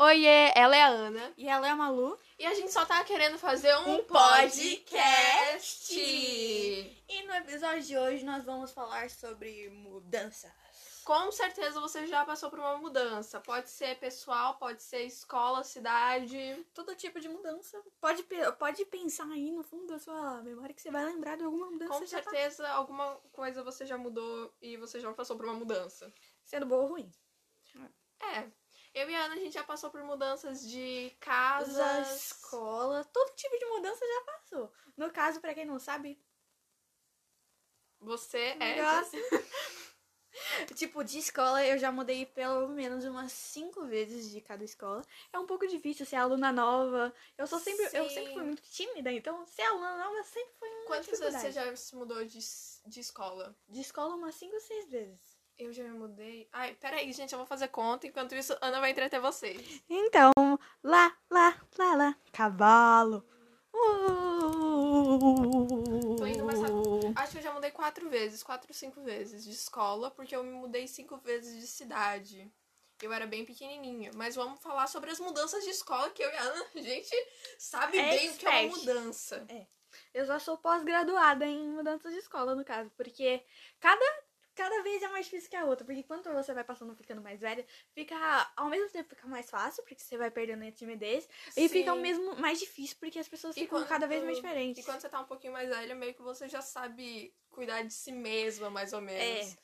Oiê, ela é a Ana. E ela é a Malu. E a gente só tá querendo fazer um, Um podcast. podcast. E no episódio de hoje nós vamos falar sobre mudanças. Com certeza você já passou por uma mudança. Pode ser pessoal, pode ser escola, cidade. Todo tipo de mudança. Pode, pode pensar aí no fundo da sua memória que você vai lembrar de alguma mudança. Com já tá certeza alguma coisa você já mudou e você já passou por uma mudança. sendo boa ou ruim. É. Eu e a Ana, a gente já passou por mudanças de Da casas. escola, todo tipo de mudança já passou. No caso, pra quem não sabe, Você é. Tipo, de escola eu já mudei pelo menos umas cinco vezes de cada escola. É um pouco difícil ser aluna nova. Eu sou sempre, eu Sim. sempre fui muito tímida, então ser aluna nova sempre foi uma Quantas vezes você já se mudou de, de escola? De escola umas cinco ou seis vezes. Eu já me mudei. Ai, peraí, gente, eu vou fazer conta. Enquanto isso, Ana vai entreter vocês. Então, lá, lá, lá, lá, cavalo. Tô indo mais Acho que eu já mudei quatro vezes, quatro, cinco vezes de escola, porque eu me mudei cinco vezes de cidade. Eu era bem pequenininha. Mas vamos falar sobre as mudanças de escola, que eu e a Ana, a gente sabe É bem o que é uma mudança. Eu já sou pós-graduada em mudanças de escola, no caso, porque cada, cada vez é mais difícil que a outra. Porque quando você vai passando ficando mais velha, fica ao mesmo tempo fica mais fácil, porque você vai perdendo a timidez, e fica ao Sim. mesmo mais difícil, porque as pessoas E ficam quando- cada vez mais diferentes. E quando você tá um pouquinho mais velha, meio que você já sabe cuidar de si mesma, mais ou menos. É.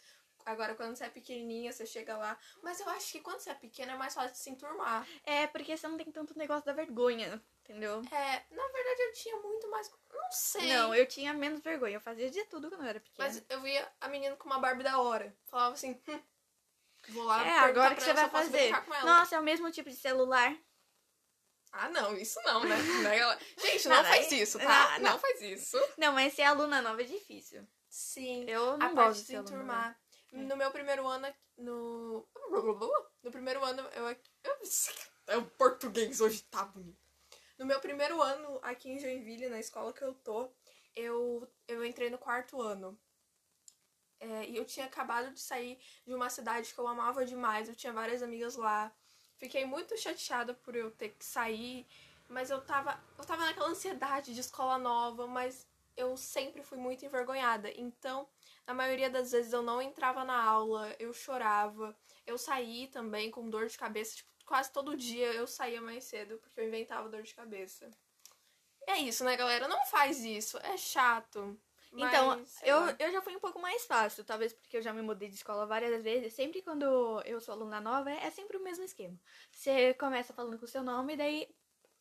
Agora, quando você é pequenininha, você chega lá. Mas eu acho que quando você é pequena é mais fácil de se enturmar. É, porque você não tem tanto negócio da vergonha, entendeu? É, na verdade eu tinha muito mais. Não sei. Não, eu tinha menos vergonha. Eu fazia de tudo quando eu era pequena. Mas eu via a menina com uma Barbie da hora. Falava assim, hum, vou lá é, agora que você vai fazer. Nossa, é o mesmo tipo de celular. Ah, não, isso não, né? Ela- Gente, não, Não, faz aí- isso, tá? Ah, não. não. faz isso. Não, mas ser aluna nova é difícil. Sim. Eu não a gosto parte de enturmar. É. No meu primeiro ano, no... No primeiro ano, eu... eu... É o português hoje tá bonito. No meu primeiro ano aqui em Joinville, na escola que eu tô, eu, eu entrei no quarto ano. É, e eu tinha acabado de sair de uma cidade que eu amava demais. Eu tinha várias amigas lá. Fiquei muito chateada por eu ter que sair. Mas eu tava, eu tava naquela ansiedade de escola nova, mas eu sempre fui muito envergonhada. Então, na maioria das vezes eu não entrava na aula, eu chorava. Eu saí também com dor de cabeça. Tipo, quase todo dia eu saía mais cedo porque eu inventava dor de cabeça. É isso, né, galera? Não faz isso. É chato. Então, Mas, sei eu, lá. eu já fui um pouco mais fácil, talvez porque eu já me mudei de escola várias vezes. Sempre quando eu sou aluna nova, é sempre o mesmo esquema. Você começa falando com o seu nome, daí,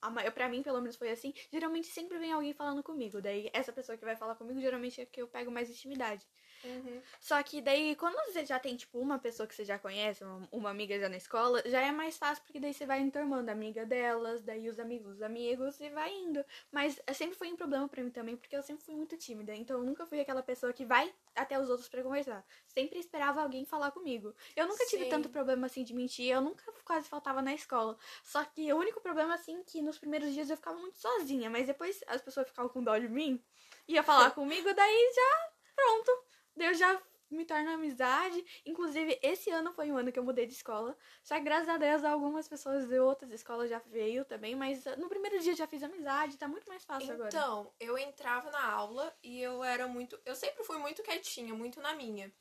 a ma- pra mim, pelo menos foi assim, geralmente sempre vem alguém falando comigo. Daí, essa pessoa que vai falar comigo, geralmente é que eu pego mais intimidade. Uhum. Só que daí, quando você já tem, tipo, uma pessoa que você já conhece, uma, uma amiga já na escola, já é mais fácil, porque daí você vai enturmando a amiga delas, daí os amigos dos amigos, e vai indo. Mas sempre foi um problema pra mim também, porque eu sempre fui muito tímida. Então, eu nunca fui aquela pessoa que vai até os outros pra conversar. Sempre esperava alguém falar comigo. Eu nunca tive Sim. tanto problema, assim, de mentir. Eu nunca quase faltava na escola. Só que o único problema, assim, que nos primeiros dias eu ficava muito sozinha. Mas depois as pessoas ficavam com dó de mim, ia falar comigo, daí já, pronto. Eu já me torno amizade. Inclusive, esse ano foi um ano que eu mudei de escola. Só que graças a Deus, algumas pessoas de outras escolas já veio também. Mas uh, no primeiro dia já fiz amizade, tá muito mais fácil agora. Então, eu entrava na aula e eu era muito. Eu sempre fui muito quietinha, muito na minha.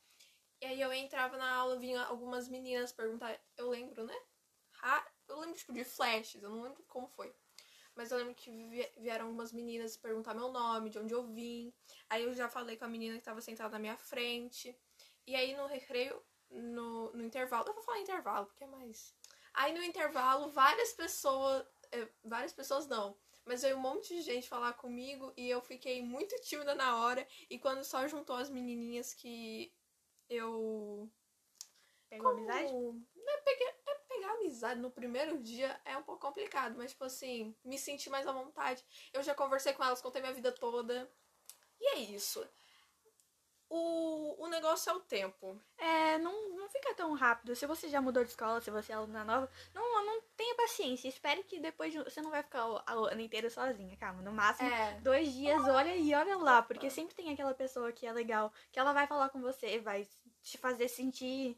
E aí eu entrava na aula, vinha algumas meninas perguntar. Eu lembro, né? Ra- Eu lembro, tipo, de flashes, eu não lembro como foi. Mas eu lembro que vi- vieram algumas meninas perguntar meu nome, de onde eu vim. Aí eu já falei com a menina que tava sentada na minha frente. E aí no recreio, no, no intervalo. Eu vou falar intervalo, porque é mais. Aí no intervalo, várias pessoas. eh, várias pessoas não. Mas veio um monte de gente falar comigo e eu fiquei muito tímida na hora. E quando só juntou as menininhas que eu. Pegou amizade? Como- É pegar, é pegar amizade no primeiro dia é um pouco complicado, mas, tipo assim, me senti mais à vontade. Eu já conversei com elas, contei minha vida toda. E é isso. O, o negócio é o tempo. É, não, não fica tão rápido. Se você já mudou de escola, se você é aluna nova, não, não tenha paciência. Espere que depois de- você não vai ficar o, a ano inteiro sozinha, calma. No máximo, É. dois dias, olha e olha lá. Porque sempre tem aquela pessoa que é legal, que ela vai falar com você, vai te fazer sentir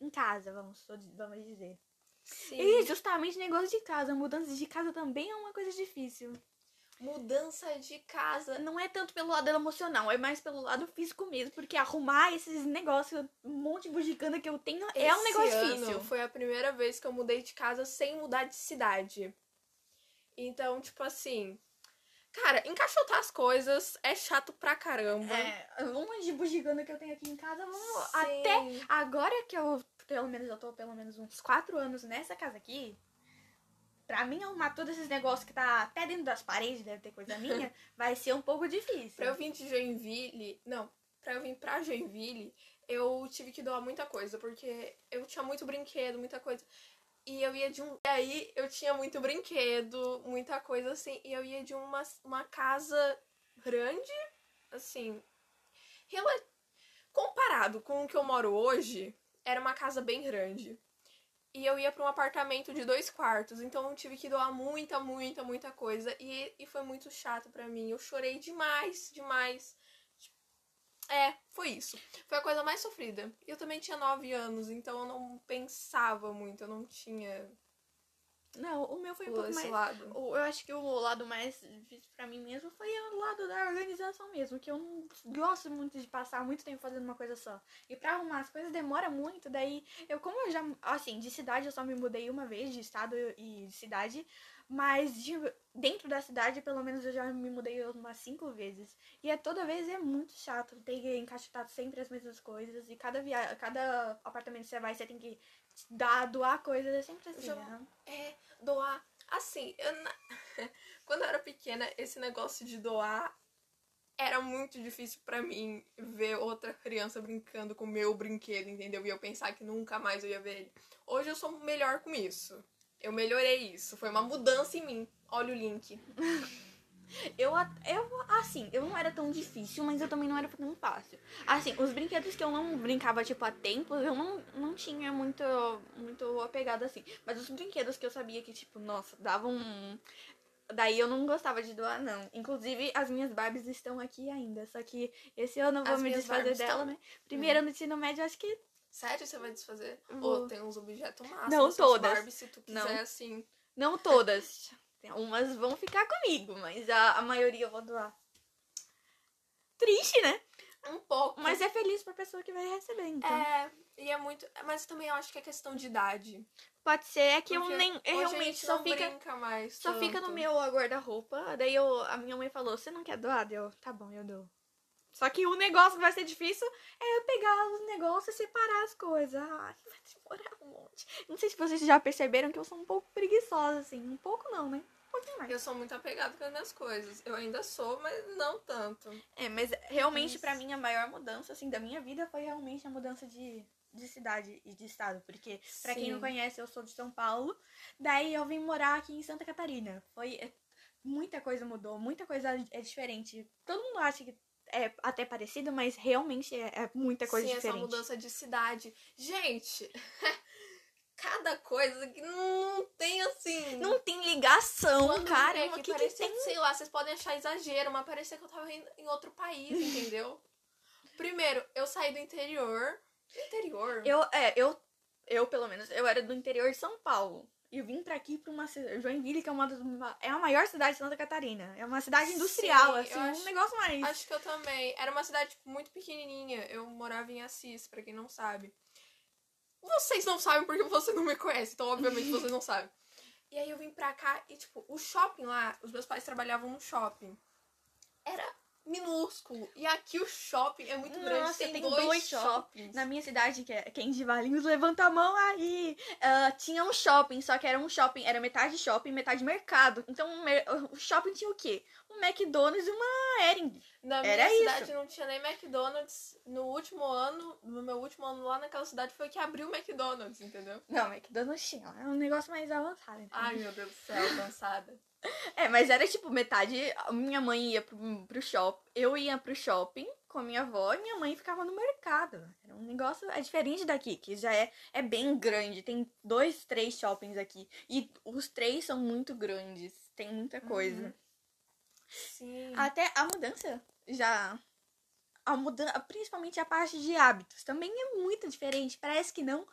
em casa, vamos, vamos dizer. Sim. E justamente negócio de casa. Mudança de casa também é uma coisa difícil. Mudança de casa. Não é tanto pelo lado emocional, é mais pelo lado físico mesmo. Porque arrumar esses negócios, um monte de bugiganga que eu tenho, é um Esse negócio ano difícil. Foi a primeira vez que eu mudei de casa sem mudar de cidade. Então, tipo assim. Cara, encaixotar as coisas é chato pra caramba. É, um monte de bugiganga que eu tenho aqui em casa, vamos Sim. até agora que eu, pelo menos, eu tô pelo menos uns quatro anos nessa casa aqui, pra mim arrumar todos esses negócios que tá até dentro das paredes, deve ter coisa minha, vai ser um pouco difícil. Pra eu vir de Joinville. Não, pra eu vir pra Joinville, eu tive que doar muita coisa, porque eu tinha muito brinquedo, muita coisa. E eu ia de um. E aí eu tinha muito brinquedo, muita coisa assim. E eu ia de uma, uma casa grande, assim. rela- Comparado com o que eu moro hoje, era uma casa bem grande. E eu ia pra um apartamento de dois quartos, então eu tive que doar muita, muita, muita coisa. E, e foi muito chato pra mim. Eu chorei demais, demais. É, foi isso. Foi a coisa mais sofrida. Eu também tinha nove anos, então eu não pensava muito, eu não tinha Não, o meu foi um pouco mais. lado. o- Eu acho que o lado mais difícil pra mim mesmo foi o lado da organização mesmo, que eu não gosto muito de passar muito tempo fazendo uma coisa só. E pra arrumar as coisas demora muito, daí eu como eu já, assim, de cidade eu só me mudei uma vez, de estado e de cidade, mas de- dentro da cidade pelo menos eu já me mudei umas cinco vezes. E é toda vez é muito chato, tem que encaixotar sempre as mesmas coisas e cada via cada apartamento que você vai, você tem que dar, doar coisas, é sempre assim. Já- né? É, doar. Assim, eu na- quando eu era pequena, esse negócio de doar era muito difícil pra mim ver outra criança brincando com o meu brinquedo, entendeu? E eu pensar que nunca mais eu ia ver ele. Hoje eu sou melhor com isso. Eu melhorei isso. Foi uma mudança em mim. Olha o link. Eu, eu, assim, eu não era tão difícil, mas eu também não era tão fácil. Assim, os brinquedos que eu não brincava, tipo, há tempo, eu não, não tinha muito, muito apegado assim. Mas os brinquedos que eu sabia que, tipo, nossa, davam. um- Daí eu não gostava de doar, não. Inclusive, as minhas Barbies estão aqui ainda. Só que esse ano eu vou As me desfazer dela, estão- né? Primeiro ano do ensino médio, eu acho que. Sério, você vai desfazer? Vou. Ou tem uns objetos massa Não suas todas. Barbie, se tu quiser, Não. assim. Não todas. Umas vão ficar comigo, mas a, a maioria eu vou doar. Triste, né? Um pouco. Mas é feliz pra pessoa que vai receber, então. É, e é muito. Mas também eu acho que é questão de idade. Pode ser, é que eu Porque nem. hoje Eu realmente só fica. Só fica no tanto. meu guarda-roupa. Daí eu, a minha mãe falou: Você não quer doar? Eu, tá bom, eu dou. Só que o negócio que vai ser difícil é eu pegar os negócios e separar as coisas. Ai, vai demorar um monte. Não sei se vocês já perceberam que eu sou um pouco preguiçosa, assim. Um pouco não, né? Um pouquinho mais. Eu sou muito apegada com as minhas coisas. Eu ainda sou, mas não tanto. É, mas realmente pra mim a maior mudança, assim, da minha vida foi realmente a mudança de, de cidade e de estado. Porque, pra quem não conhece, eu sou de São Paulo. Daí eu vim morar aqui em Santa Catarina. Foi. é, muita coisa mudou, muita coisa é diferente. Todo mundo acha que é até parecido, mas realmente é, é muita coisa Sim, diferente. essa mudança de cidade. Gente, cada coisa que não tem assim. Não tem ligação, Quando cara. aqui, que, que parecia tem? que, sei lá, vocês podem achar exagero, mas parecia que eu tava em, em outro país, entendeu? Primeiro, eu saí do interior. Interior? Eu, é, eu, eu, pelo menos, eu era do interior de São Paulo. E eu vim pra aqui, pra uma cidade, Joinville, que é uma das, é a maior cidade de Santa Catarina. É uma cidade industrial, Sim, assim, um acho- negócio mais. Acho que eu também. Era uma cidade tipo, muito pequenininha. Eu morava em Assis, pra quem não sabe. Vocês não sabem porque você não me conhece, então obviamente vocês não sabem. E aí eu vim pra cá e, tipo, o shopping lá, os meus pais trabalhavam no shopping. Era minúsculo. E aqui o shopping é muito grande. Nossa, Tem, tem dois, dois shoppings. Na minha cidade, que é quem de Valinhos, levanta a mão aí. Ah, tinha um shopping, só que era um shopping, era metade shopping, metade mercado. Então o shopping tinha o quê? Um McDonald's e uma Ering. Na minha Era isso. cidade não tinha nem McDonald's. No último ano, no meu último ano lá naquela cidade, foi que abriu o McDonald's, entendeu? Não, McDonald's tinha. É um negócio mais avançado. Então. Ai, meu Deus do céu, cansada. É, mas era tipo metade. Minha mãe ia pro, pro shopping, eu ia pro shopping com a minha avó e minha mãe ficava no mercado. Era um negócio. É diferente daqui, que já é, é bem grande. Tem dois, três shoppings aqui. E os três são muito grandes. Tem muita coisa. Uhum. Sim. Até a mudança já. A mudança, principalmente a parte de hábitos, também é muito diferente. Parece que não.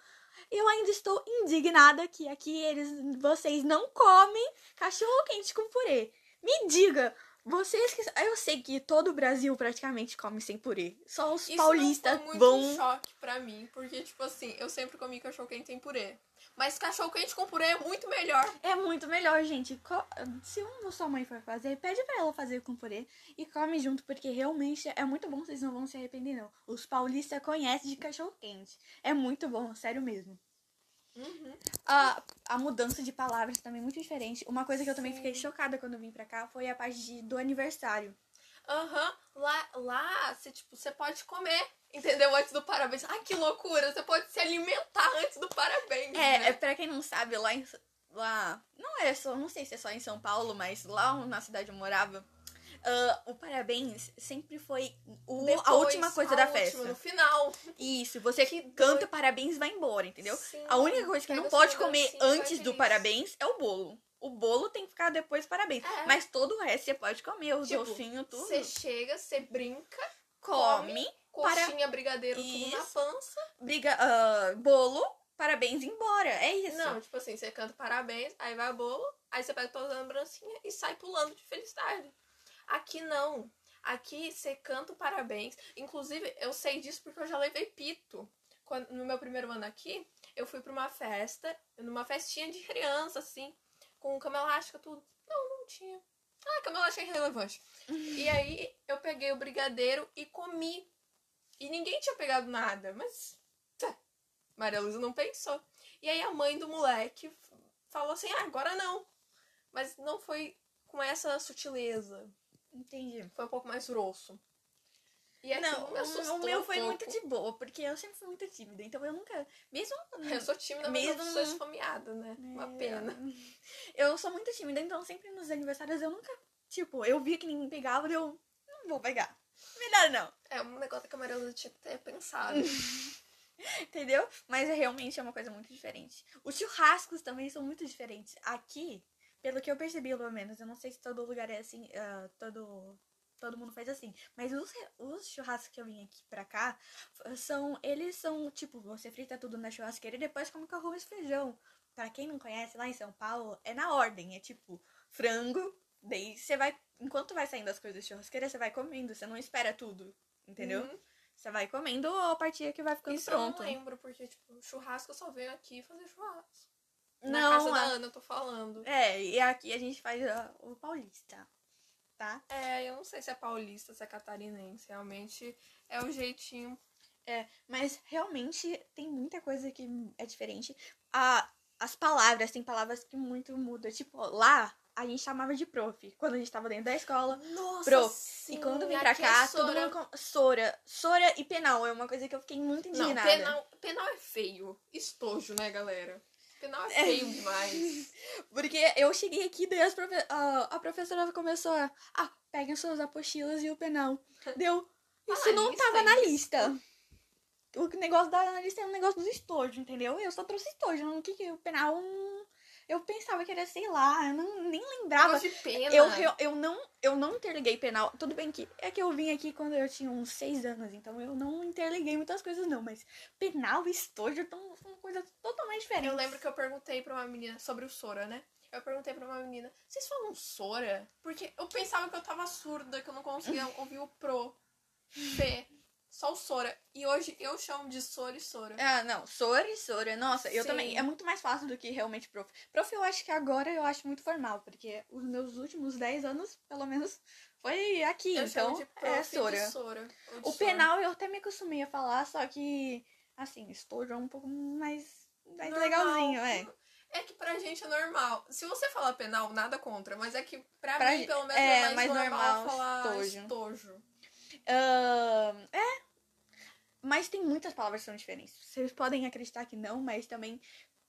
Eu ainda estou indignada que aqui eles, vocês não comem cachorro quente com purê. Me diga, vocês que. Eu sei que todo o Brasil praticamente come sem purê. Só os Isso paulistas não foi muito vão. um choque pra mim, porque, tipo assim, eu sempre comi cachorro quente sem purê. Mas cachorro quente com purê é muito melhor. É muito melhor, gente. Se uma sua mãe for fazer, pede pra ela fazer com purê e come junto, porque realmente é muito bom, vocês não vão se arrepender, não. Os paulistas conhecem de cachorro quente. É muito bom, sério mesmo. Uhum. A, a mudança de palavras também é muito diferente. Uma coisa que eu também Sim. fiquei chocada quando vim pra cá foi a parte de- do aniversário. Aham. Lá, lá você, tipo, você pode comer, entendeu? Antes do parabéns. Ai, que loucura! Você pode se alimentar antes do parabéns. É, né? é pra quem não sabe, lá em. Lá. Não é só. Não sei se é só em São Paulo, mas lá na cidade eu morava. ah, o parabéns sempre foi o- a Depois, última coisa a da última, festa. no final. Isso, você Que canta doido. parabéns vai embora, entendeu? Sim, A única coisa que não pode comer dancinha e vai antes do parabéns é o bolo. O bolo tem que ficar depois parabéns. É. Mas todo o resto você pode comer, os Tipo, docinhos, tudo. Você chega, você brinca, come, Para- coxinha, brigadeiro, tudo na Isso. pança. briga, ah, bolo, parabéns embora. É isso. Não, tipo assim, você canta parabéns, aí vai o bolo, aí você pega todas as lembrancinhas e sai pulando de felicidade. Aqui não. Aqui você canta parabéns. Inclusive, eu sei disso porque eu já levei pito. Quando, no meu primeiro ano aqui, eu fui pra uma festa, numa festinha de criança, assim, com cama elástica, tudo. Não, não tinha. Ah, cama elástica é irrelevante. e aí eu peguei o brigadeiro e comi. E ninguém tinha pegado nada, mas. tá. Maria Luísa não pensou. E aí a mãe do moleque falou assim: ah, agora não. Mas não foi com essa sutileza. Entendi. Foi um pouco mais grosso. E aquilo Não, me assustou o meu um foi pouco. muito de boa, porque eu sempre fui muito tímida. Então eu nunca. Mesmo. Eu sou tímida, mas Mesmo- eu sou esfomeada, né? Uma É, pena. Eu sou muito tímida, então sempre nos aniversários eu nunca. Tipo, eu via que ninguém pegava, eu. Não vou pegar. Melhor não. É um negócio que a Maria Luísa tinha que ter pensado. Entendeu? Mas é realmente é uma coisa muito diferente. Os churrascos também são muito diferentes. Aqui, pelo que eu percebi, pelo menos, eu não sei se todo lugar é assim, ah, todo todo mundo faz assim. Mas os, os churrascos que eu vim aqui pra cá são. Eles são, tipo, você frita tudo na churrasqueira e depois come com arroz e feijão. Pra quem não conhece, lá em São Paulo, é na ordem. É tipo, frango, daí você vai. Enquanto vai saindo as coisas da churrasqueira, você vai comendo, você não espera tudo. Entendeu? Uhum. Você vai comendo a partir que vai ficando Isso pronto. eu não lembro, porque, tipo, churrasco eu só venho aqui fazer churrasco. Na Não, casa da a- Ana, eu tô falando. É, e aqui a gente faz o paulista, tá? É, eu não sei se é paulista, se é catarinense. Realmente é o jeitinho. É, mas realmente tem muita coisa que é diferente. A, as palavras, tem palavras que muito mudam. Tipo, lá a gente chamava de prof, quando a gente tava dentro da escola. Nossa, Pro. sim, e quando vem pra aqui cá, é todo mundo. Com... Sora. Sora e penal é uma coisa que eu fiquei muito Não, indignada. penal, penal é feio. Estojo, né, galera? Penal é feio demais. Porque eu cheguei aqui, daí as profe- a, a professora começou a. Ah, peguem suas apostilas e o penal. Deu. Isso não tava na lista. O negócio da lista é um negócio do estojo, entendeu? Eu só trouxe estojo. O que que o penal. Eu pensava que era, sei lá, eu não, nem lembrava. De pena. Eu, eu, eu, não, eu não interliguei penal. Tudo bem que é que eu vim aqui quando eu tinha uns seis anos, então eu não interliguei muitas coisas, não. Mas penal e estojo tão- são coisas totalmente diferentes. Eu lembro que eu perguntei pra uma menina sobre o Sora, né? Eu perguntei pra uma menina, vocês falam Sora? Porque eu pensava que eu tava surda, que eu não conseguia ouvir o Pro. P. Só o Sora. E hoje eu chamo de Sora e Sora. Ah, não, Sora e Sora. Nossa, eu Sim. também. É muito mais fácil do que realmente prof. Prof, eu acho que agora eu acho muito formal, porque os meus últimos 10 anos, pelo menos, foi aqui. eu então, é Sora. Sora. O Sora. penal eu até me acostumei a falar, só que, assim, estojo é um pouco mais, mais Normal. legalzinho, é. É que pra gente é normal. Se você falar penal, nada contra. Mas é que pra, Pra mim, gente- pelo menos, é, é, mais, mais normal, normal, falar estojo. estojo. Ahn, é. Mas tem muitas palavras que são diferentes. Vocês podem acreditar que não, mas também.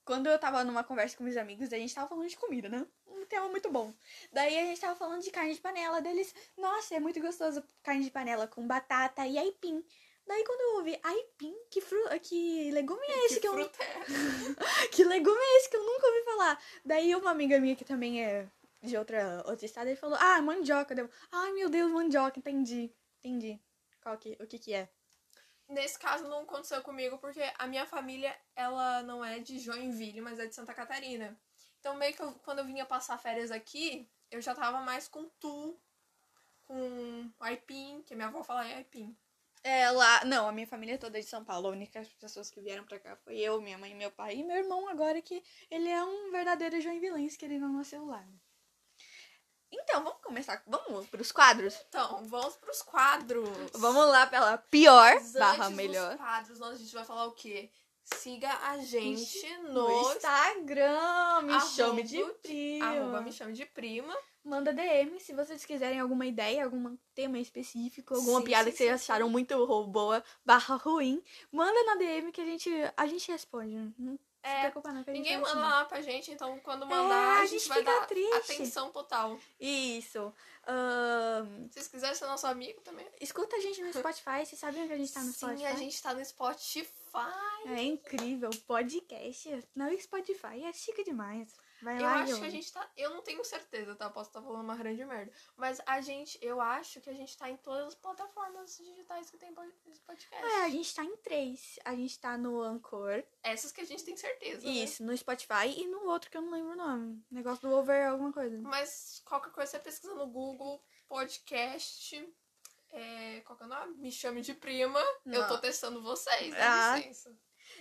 Quando eu tava numa conversa com meus amigos, a gente tava falando de comida, né? Um tema muito bom. Daí a gente tava falando de carne de panela deles. Nossa, é muito gostoso carne de panela com batata e aipim. Daí quando eu ouvi aipim, que, fru... que legume é esse que, que eu fruta é? que legume é esse que eu nunca ouvi falar? Daí uma amiga minha que também é de outra, outro estado, ele falou, ah, mandioca. Deu, ai meu Deus, mandioca, entendi. Entendi. Qual que, o que que é? nesse caso não aconteceu comigo porque a minha família, ela não é de Joinville, mas é de Santa Catarina. Então meio que eu- quando eu vinha passar férias aqui, eu já tava mais com tu, com aipim, que minha avó fala é aipim. É, lá. Não, a minha família toda é de São Paulo. A única pessoas que vieram pra cá foi eu, minha mãe meu pai. E meu irmão agora que ele é um verdadeiro joinvilense, que ele não nasceu lá. Então, vamos começar. Vamos pros quadros? Então, vamos pros quadros. Vamos lá pela pior barra melhor. dos quadros, nós, a gente vai falar o quê? Siga a gente No no Instagram, me Arroba- chame de prima. arroba me chame de prima. Manda DM se vocês quiserem alguma ideia, algum tema específico, alguma Sim, piada sim, que vocês acharam muito boa, barra ruim. Manda na DM que a gente, a gente responde. Não É, a Ninguém manda lá pra gente, então quando É, mandar, a a gente gente vai dar triste. atenção total. Isso. Ahn, Se vocês quiserem ser nosso amigo também. escuta a gente no Spotify. Vocês sabem que a gente tá no Sim, Spotify? a gente tá no Spotify. É incrível. Podcast. Não, Spotify é chique demais. Vai Eu lá acho que a gente tá. Eu não tenho certeza, tá? Posso estar falando uma grande merda. Mas a gente. Eu acho que a gente tá em todas as plataformas digitais que tem podcast. É, a gente tá em três. A gente tá no Anchor. Essas que a gente tem certeza. né? Isso, no Spotify e no outro que eu não lembro o nome. Negócio do over alguma coisa. Mas qualquer coisa você pesquisa no Google, podcast. É, qual que é o nome? Me chame de prima. Eu tô Não. testando vocês, dá Ah. licença.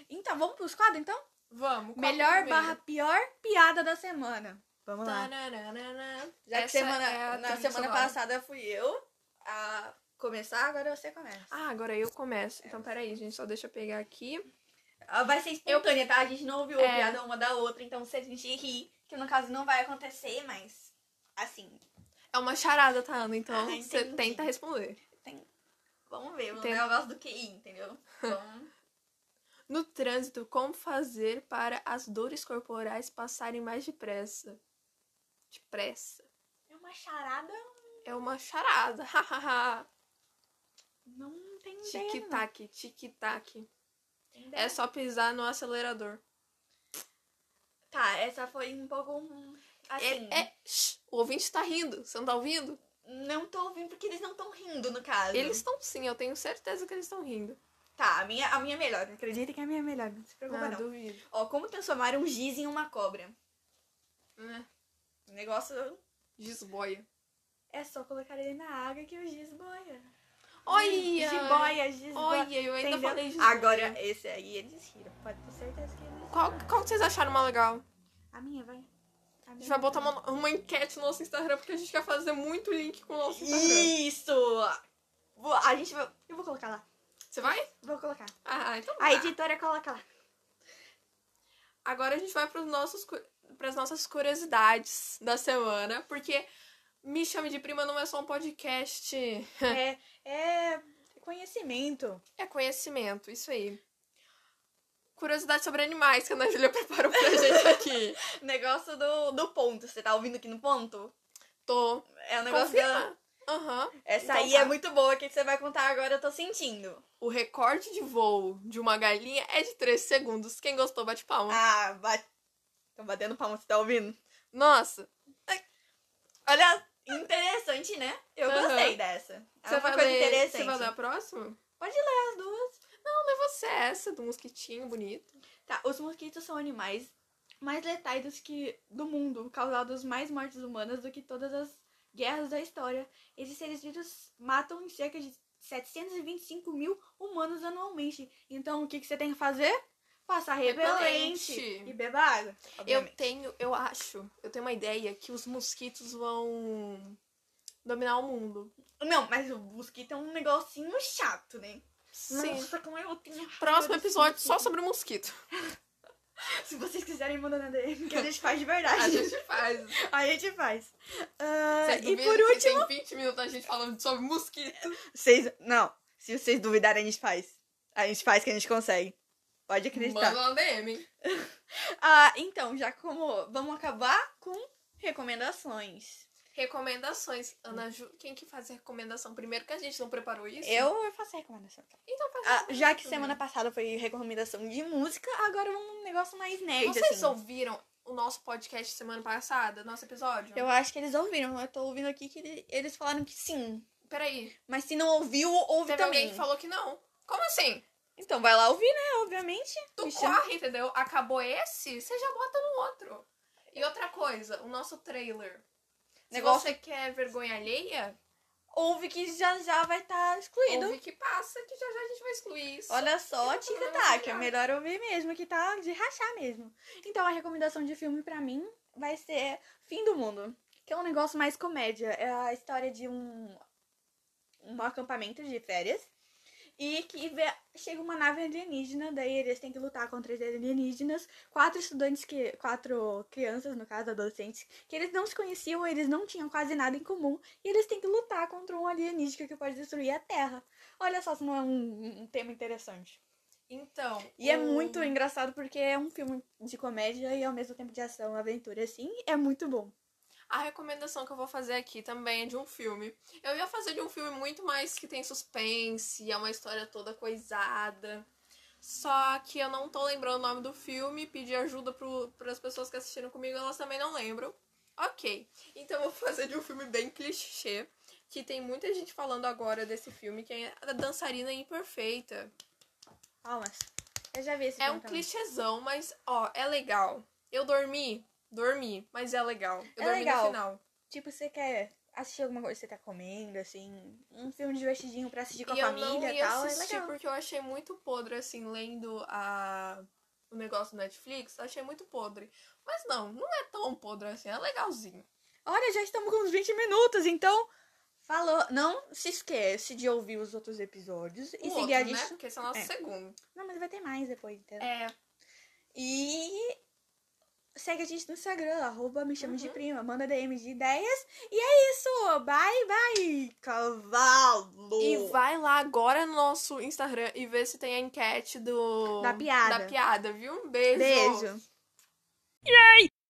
Então, vamos pros quadros, então? Vamos. o Melhor barra pior piada da semana. Vamos lá. Tananana. Já que semana, é na semana passada fui eu a começar, agora você começa. Ah, agora eu começo. Então, peraí, gente. Só deixa eu pegar aqui. Vai ser espontânea, tá? A gente não ouviu É. a piada uma da outra, então se a gente rir, que no caso não vai acontecer, mas assim, É uma charada, tá, Ana? Então, Ah, você tenta responder. vamos ver, o Tem- negócio do QI, entendeu? Vamos. No trânsito, como fazer para as dores corporais passarem mais depressa? Depressa. é uma charada, É uma charada. Não tem. Tic-tac, tic-tac. É só pisar no acelerador. Tá, essa foi um pouco hum, assim. É, é- Shh, o ouvinte tá rindo. Você não tá ouvindo? Não tô ouvindo porque eles não estão rindo, no caso. Eles estão sim, eu tenho certeza que eles estão rindo. Tá, a minha, a minha é melhor. Acredita que é a minha é melhor. Não se preocupa, Ah, não. duvido. Ó, como transformar um giz em uma cobra? Né? O negócio Desboia. é só colocar ele na água que o giz boia. Olha! Giboia, giz boia. Olha, eu ainda Entendeu? falei desboia. Agora, esse aí eles riram. Pode ter certeza que eles Qual, qual que vocês acharam mais legal? A minha, vai. A A gente vai botar uma, uma enquete no nosso Instagram, porque a gente quer fazer muito link com o nosso Instagram. Isso! A gente vai... Eu vou colocar lá. Você vai? Vou colocar. Ah, então A tá. editora coloca lá. Agora a gente vai para nossos para as nossas curiosidades da semana, porque Me Chame de Prima não é só um podcast, é, é conhecimento. é conhecimento, isso aí. Curiosidade sobre animais que a Ana Júlia preparou pra gente aqui. Negócio do, do ponto. Você tá ouvindo aqui no ponto? Tô. É o negócio da... Confirma. Aham. Essa Então aí tá. é muito boa, que você vai contar agora, eu tô sentindo. O recorde de voo de uma galinha é de 3 segundos. Quem gostou, bate palma. Ah, bate... Tô batendo palma, você tá ouvindo? Nossa, Olha, interessante, né? Eu Aham. gostei dessa. É você uma vai, coisa ler, interessante. você vai ler a próxima? Pode ler as duas. Não, é você, é essa do mosquitinho bonito. Tá, os mosquitos são animais mais letais dos que, do mundo, causados mais mortes humanas do que todas as guerras da história. Esses seres vivos matam em cerca de 725 mil humanos anualmente. Então, o que, que você tem que fazer? Passar repelente. Repelente. E beba água. Eu tenho, eu acho, eu tenho uma ideia que os mosquitos vão dominar o mundo. Não, mas o mosquito é um negocinho chato, né? Sim. Nossa, como eu tenho Próximo episódio só sobre mosquito. Se vocês quiserem mandar na DM, que a gente faz de verdade. A gente faz. A gente faz. Vocês e por último. Tem 20 minutos a gente falando sobre mosquito. Vocês. Não. Se vocês duvidarem, a gente faz. A gente faz que a gente consegue. Pode acreditar. Manda na DM. hein? Ah, então, já como. Vamos acabar com recomendações. Recomendações. Ana Ju, quem que faz a recomendação? Primeiro que a gente não preparou isso. Eu faço a recomendação. Então faz a Ah, já que semana passada foi recomendação de música, agora vamos um negócio mais nerd, Vocês assim. ouviram o nosso podcast semana passada, nosso episódio? Eu acho que eles ouviram. Eu tô ouvindo aqui que ele- eles falaram que sim. Peraí. Mas se não ouviu, ouve Teve também. alguém que falou que não. Como assim? Então vai lá ouvir, né? Obviamente. Tu Me chama. corre, entendeu? Acabou esse, você já bota no outro. E outra coisa, o nosso trailer. Se Negócio- você quer vergonha alheia, Ouve que já já vai estar excluído. ouve que passa, que já já a gente vai excluir isso. Olha só, falando tic-tac. assim, É melhor ouvir mesmo, que tá de rachar mesmo. Então a recomendação de filme pra mim vai ser Fim do Mundo. Que é um negócio mais comédia. É a história de um, um acampamento de férias. E que chega uma nave alienígena, daí eles têm que lutar contra os alienígenas. Quatro estudantes, que quatro crianças, no caso, adolescentes, que eles não se conheciam, eles não tinham quase nada em comum. E eles têm que lutar contra um alienígena que pode destruir a Terra. Olha só se não é um- um tema interessante. Então. E é o- muito engraçado porque é um filme de comédia e ao mesmo tempo de ação, aventura, assim. É muito bom. A recomendação que eu vou fazer aqui também é de um filme. Eu ia fazer de um filme muito mais que tem suspense, é uma história toda coisada. Só que eu não tô lembrando o nome do filme, pedi ajuda para as pessoas que assistiram comigo, elas também não lembram. Ok, então eu vou fazer de um filme bem clichê, que tem muita gente falando agora desse filme, que é a Dançarina Imperfeita. Palmas. Eu já vi esse É um também. clichêzão, mas ó, é legal. Eu dormi, dormi, mas é legal. Eu É dormi legal. no final. Tipo, você quer assistir alguma coisa que você tá comendo, assim. Um filme divertidinho pra assistir com e a família e tal. É assistir legal. porque eu achei muito podre, assim, lendo a... o negócio do Netflix. Achei muito podre. Mas não, não é tão podre assim, é legalzinho. Olha, já estamos com uns 20 minutos, então. Falou. Não se esquece de ouvir os outros episódios e O seguir a outro, né? Porque esse é o nosso É. segundo. Não, mas vai ter mais depois, entendeu? É, E segue a gente no Instagram, arroba me chama de Uhum. prima, manda DM de ideias. E é isso! Bye, bye! Cavalo! E vai lá agora no nosso Instagram e vê se tem a enquete do... Da piada. Da piada, viu? Um beijo! Beijo!